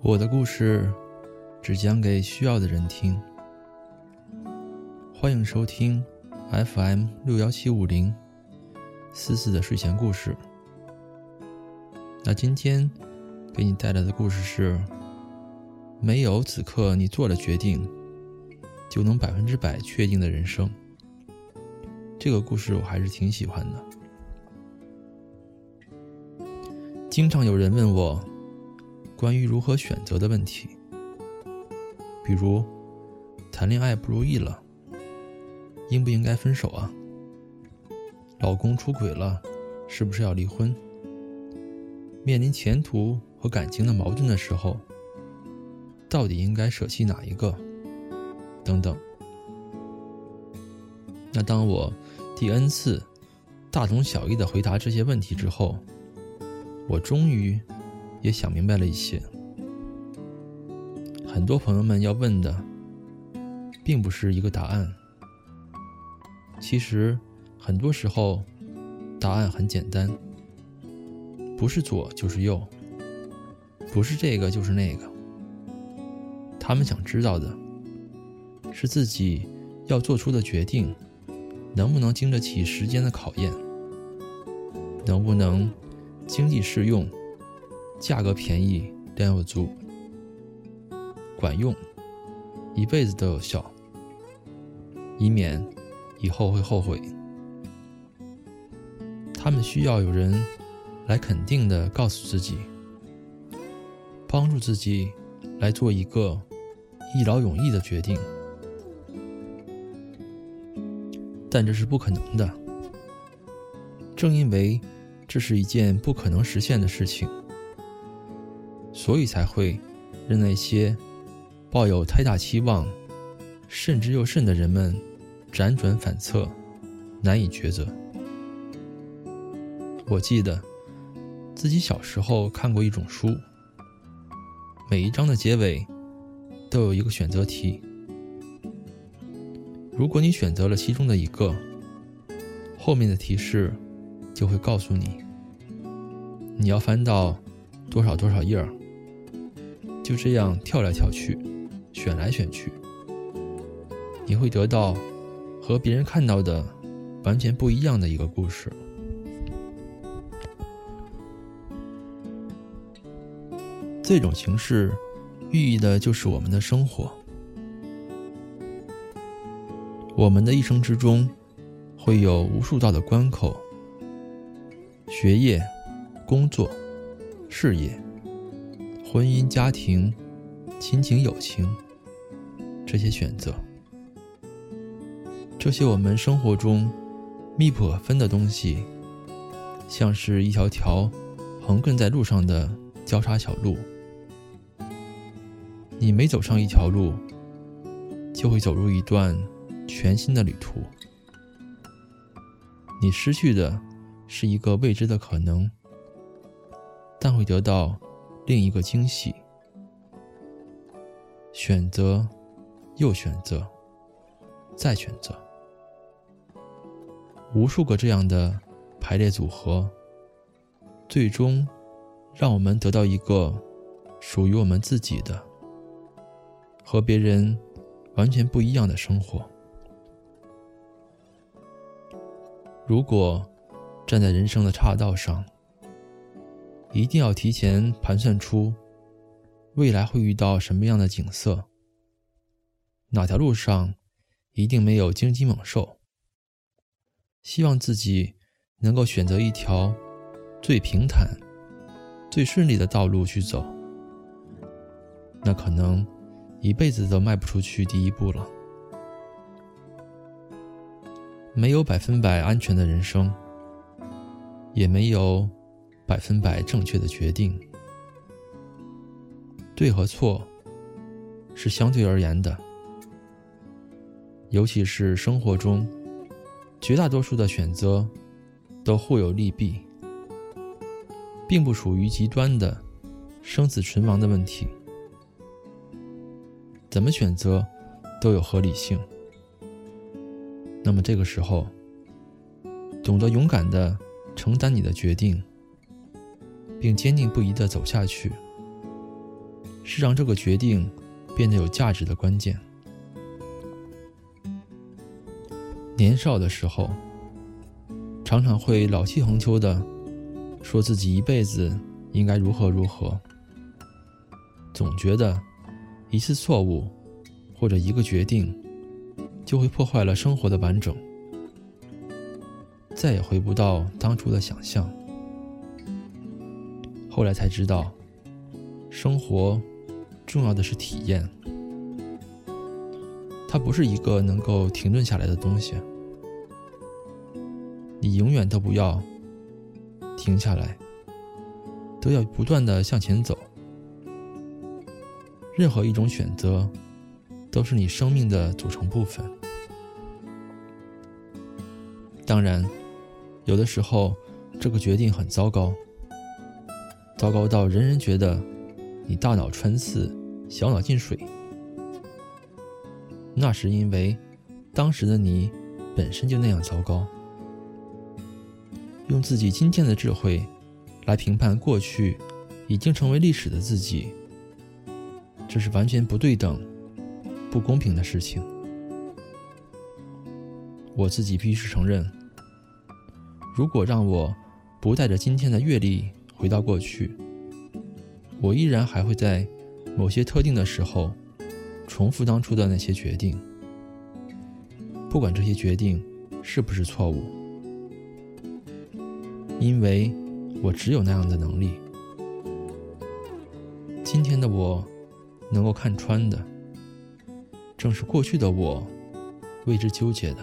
我的故事只讲给需要的人听。欢迎收听 FM 六幺七五零思思的睡前故事。那今天给你带来的故事是：没有此刻你做了决定，就能百分之百确定的人生。这个故事我还是挺喜欢的。经常有人问我关于如何选择的问题，比如谈恋爱不如意了，应不应该分手啊？老公出轨了，是不是要离婚？面临前途和感情的矛盾的时候，到底应该舍弃哪一个？等等。那当我第 n 次大同小异的回答这些问题之后，我终于也想明白了一些。很多朋友们要问的，并不是一个答案。其实很多时候，答案很简单，不是左就是右，不是这个就是那个。他们想知道的，是自己要做出的决定。能不能经得起时间的考验？能不能经济适用、价格便宜、量又足、管用、一辈子都有效，以免以后会后悔？他们需要有人来肯定的告诉自己，帮助自己来做一个一劳永逸的决定。但这是不可能的。正因为这是一件不可能实现的事情，所以才会让那些抱有太大期望、慎之又慎的人们辗转反侧，难以抉择。我记得自己小时候看过一种书，每一章的结尾都有一个选择题。如果你选择了其中的一个，后面的提示就会告诉你，你要翻到多少多少页儿。就这样跳来跳去，选来选去，你会得到和别人看到的完全不一样的一个故事。这种形式寓意的就是我们的生活。我们的一生之中，会有无数道的关口：学业、工作、事业、婚姻、家庭、亲情、友情，这些选择，这些我们生活中密不可分的东西，像是一条条横亘在路上的交叉小路。你每走上一条路，就会走入一段。全新的旅途，你失去的是一个未知的可能，但会得到另一个惊喜。选择，又选择，再选择，无数个这样的排列组合，最终让我们得到一个属于我们自己的、和别人完全不一样的生活。如果站在人生的岔道上，一定要提前盘算出未来会遇到什么样的景色，哪条路上一定没有荆棘猛兽。希望自己能够选择一条最平坦、最顺利的道路去走，那可能一辈子都迈不出去第一步了。没有百分百安全的人生，也没有百分百正确的决定。对和错是相对而言的，尤其是生活中，绝大多数的选择都互有利弊，并不属于极端的生死存亡的问题。怎么选择都有合理性。那么这个时候，懂得勇敢的承担你的决定，并坚定不移的走下去，是让这个决定变得有价值的关键。年少的时候，常常会老气横秋的说自己一辈子应该如何如何，总觉得一次错误或者一个决定就会破坏了生活的完整，再也回不到当初的想象。后来才知道，生活重要的是体验。它不是一个能够停顿下来的东西，你永远都不要停下来，都要不断的向前走。任何一种选择，都是你生命的组成部分。当然，有的时候这个决定很糟糕，糟糕到人人觉得你大脑穿刺，小脑进水。那是因为，当时的你本身就那样糟糕。用自己今天的智慧来评判过去已经成为历史的自己，这是完全不对等、不公平的事情。我自己必须承认，如果让我不带着今天的阅历回到过去，我依然还会在某些特定的时候。重复当初的那些决定，不管这些决定是不是错误，因为我只有那样的能力。今天的我能够看穿的，正是过去的我为之纠结的。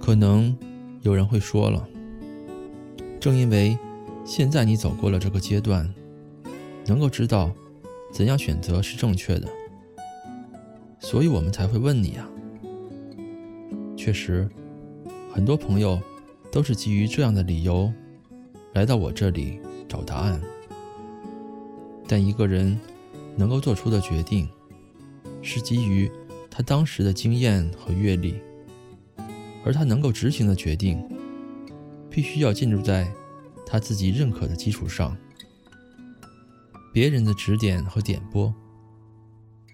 可能有人会说了，正因为现在你走过了这个阶段。能够知道怎样选择是正确的，所以我们才会问你啊。确实，很多朋友都是基于这样的理由来到我这里找答案。但一个人能够做出的决定，是基于他当时的经验和阅历，而他能够执行的决定，必须要建筑在他自己认可的基础上。别人的指点和点拨，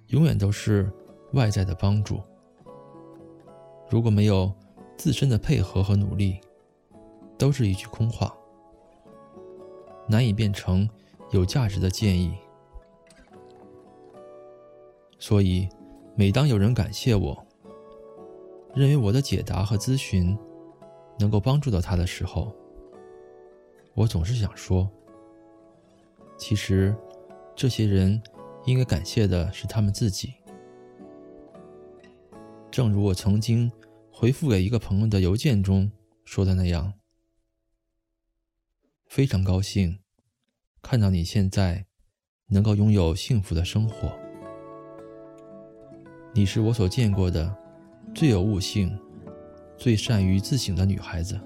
永远都是外在的帮助。如果没有自身的配合和努力，都是一句空话，难以变成有价值的建议。所以，每当有人感谢我，认为我的解答和咨询能够帮助到他的时候，我总是想说，其实。这些人应该感谢的是他们自己。正如我曾经回复给一个朋友的邮件中说的那样，非常高兴看到你现在能够拥有幸福的生活。你是我所见过的最有悟性、最善于自省的女孩子，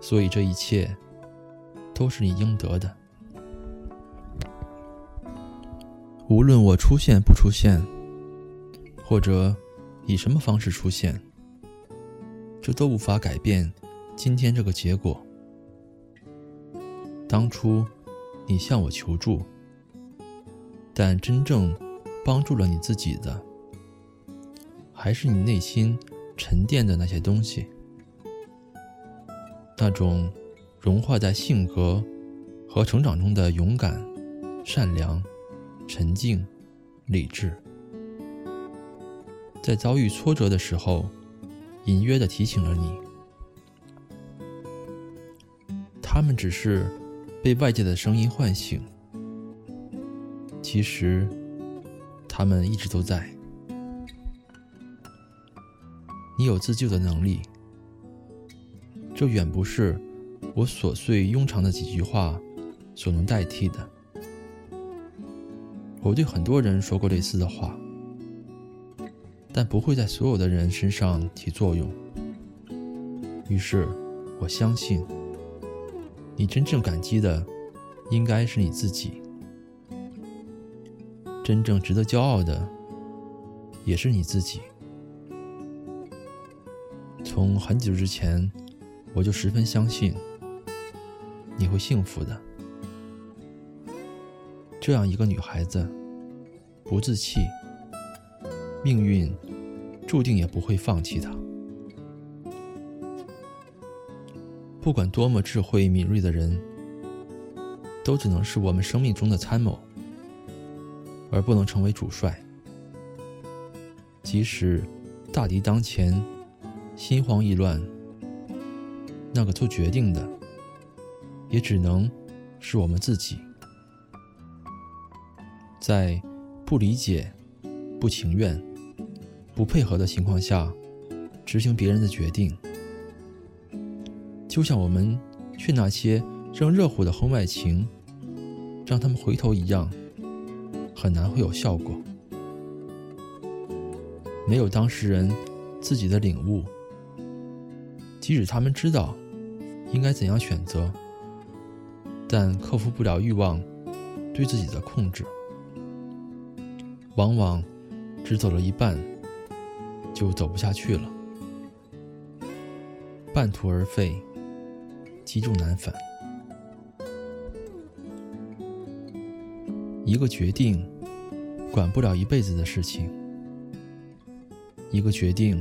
所以这一切都是你应得的。无论我出现不出现，或者以什么方式出现，这都无法改变今天这个结果。当初你向我求助，但真正帮助了你自己的，还是你内心沉淀的那些东西，那种融化在性格和成长中的勇敢、善良。沉静、理智，在遭遇挫折的时候，隐约的提醒了你。他们只是被外界的声音唤醒，其实他们一直都在。你有自救的能力，这远不是我琐碎庸常的几句话所能代替的。我对很多人说过类似的话，但不会在所有的人身上起作用。于是，我相信，你真正感激的，应该是你自己；真正值得骄傲的，也是你自己。从很久之前，我就十分相信，你会幸福的。这样一个女孩子，不自弃，命运注定也不会放弃她。不管多么智慧敏锐的人，都只能是我们生命中的参谋，而不能成为主帅。即使大敌当前，心慌意乱，那个做决定的，也只能是我们自己。在不理解、不情愿、不配合的情况下，执行别人的决定。就像我们劝那些正热乎的婚外情，让他们回头一样，很难会有效果。没有当事人自己的领悟，即使他们知道应该怎样选择，但克服不了欲望对自己的控制，往往只走了一半，就走不下去了，半途而废。积重难返。一个决定，管不了一辈子的事情；一个决定，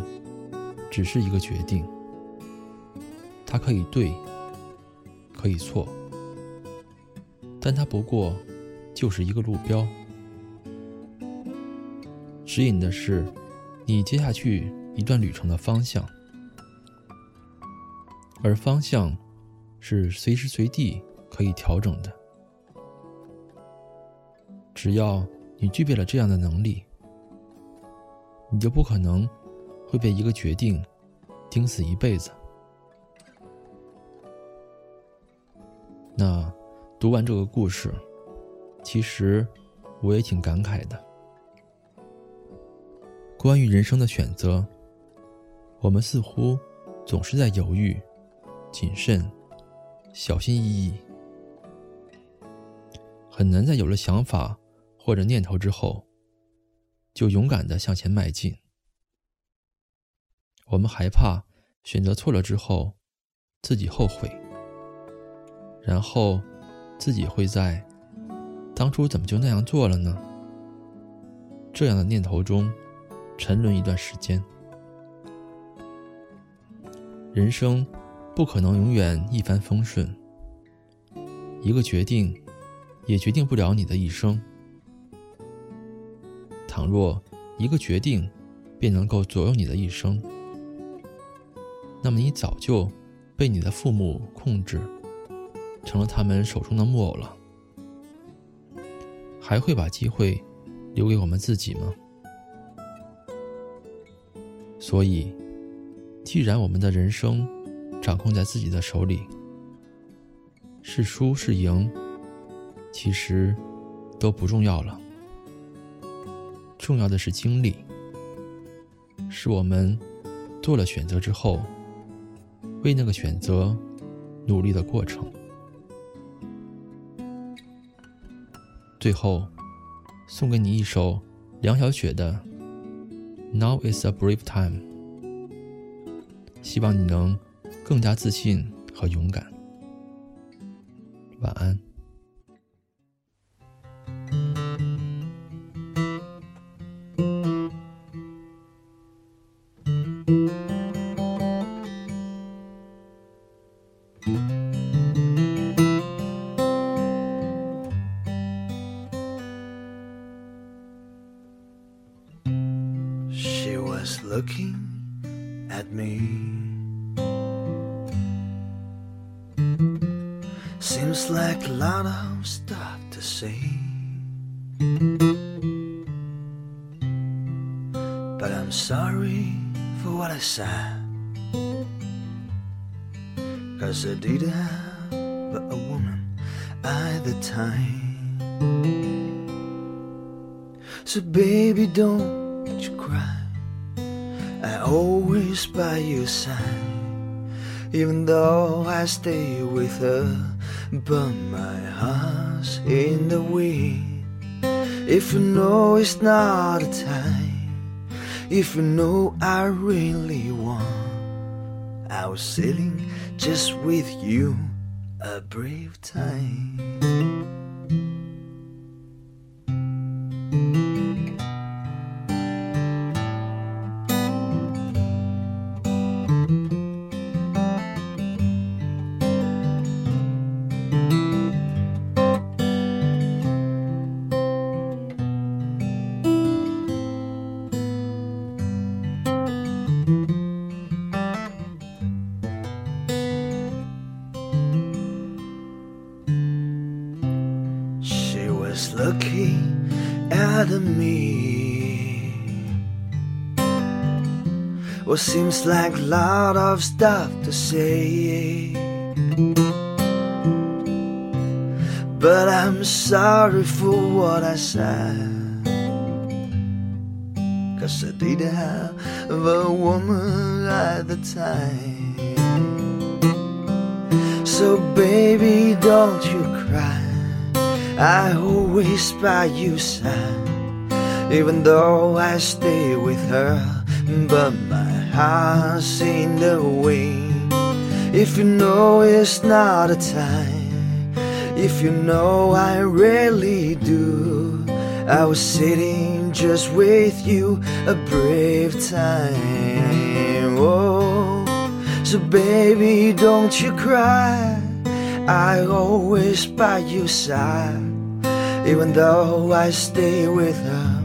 只是一个决定。它可以对，可以错，但它不过就是一个路标，指引的是你接下去一段旅程的方向，而方向。是随时随地可以调整的。只要你具备了这样的能力，你就不可能会被一个决定盯死一辈子。那读完这个故事，其实我也挺感慨的。关于人生的选择，我们似乎总是在犹豫、谨慎。小心翼翼，很难在有了想法或者念头之后，就勇敢的向前迈进。我们害怕选择错了之后，自己后悔，然后自己会在当初怎么就那样做了呢？这样的念头中沉沦一段时间。人生。不可能永远一帆风顺。一个决定，也决定不了你的一生。倘若一个决定便能够左右你的一生，那么你早就被你的父母控制，成了他们手中的木偶了。还会把机会留给我们自己吗？所以，既然我们的人生，掌控在自己的手里，是输是赢，其实都不重要了。重要的是经历，是我们做了选择之后，为那个选择努力的过程。最后，送给你一首梁晓雪的《Now Is a Brave Time》，希望你能。更加自信和勇敢。晚安。Seems like a lot of stuff to say. But I'm sorry for what I said. Cause I didn't have a woman at the time. So, baby, don't you cry. I always by your side. Even though I stay with her but my heart's in the wind. If you know it's not a time, if you know I really want, I was sailing just with you a brave time. At me. Well, seems like a lot of stuff to say. But I'm sorry for what I said. Cause I didn't have a woman at the time. So, baby, don't you cry. I always by your side, even though I stay with her. But my heart's in the way. If you know it's not a time, if you know I really do, I was sitting just with you a brave time. Oh, so baby, don't you cry. I always by your side, even though I stay with her.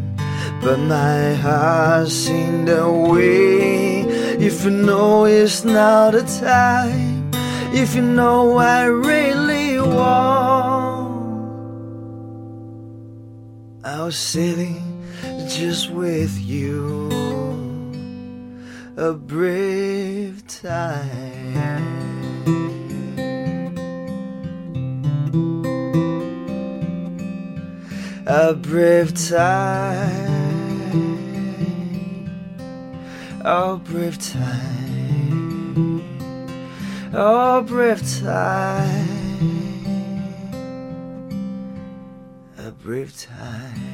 But my heart's in the way. If you know it's not a time, if you know I really want, I was sitting just with you, a brave time. a brave time, Oh, brief time. Oh, brief time. A brief time.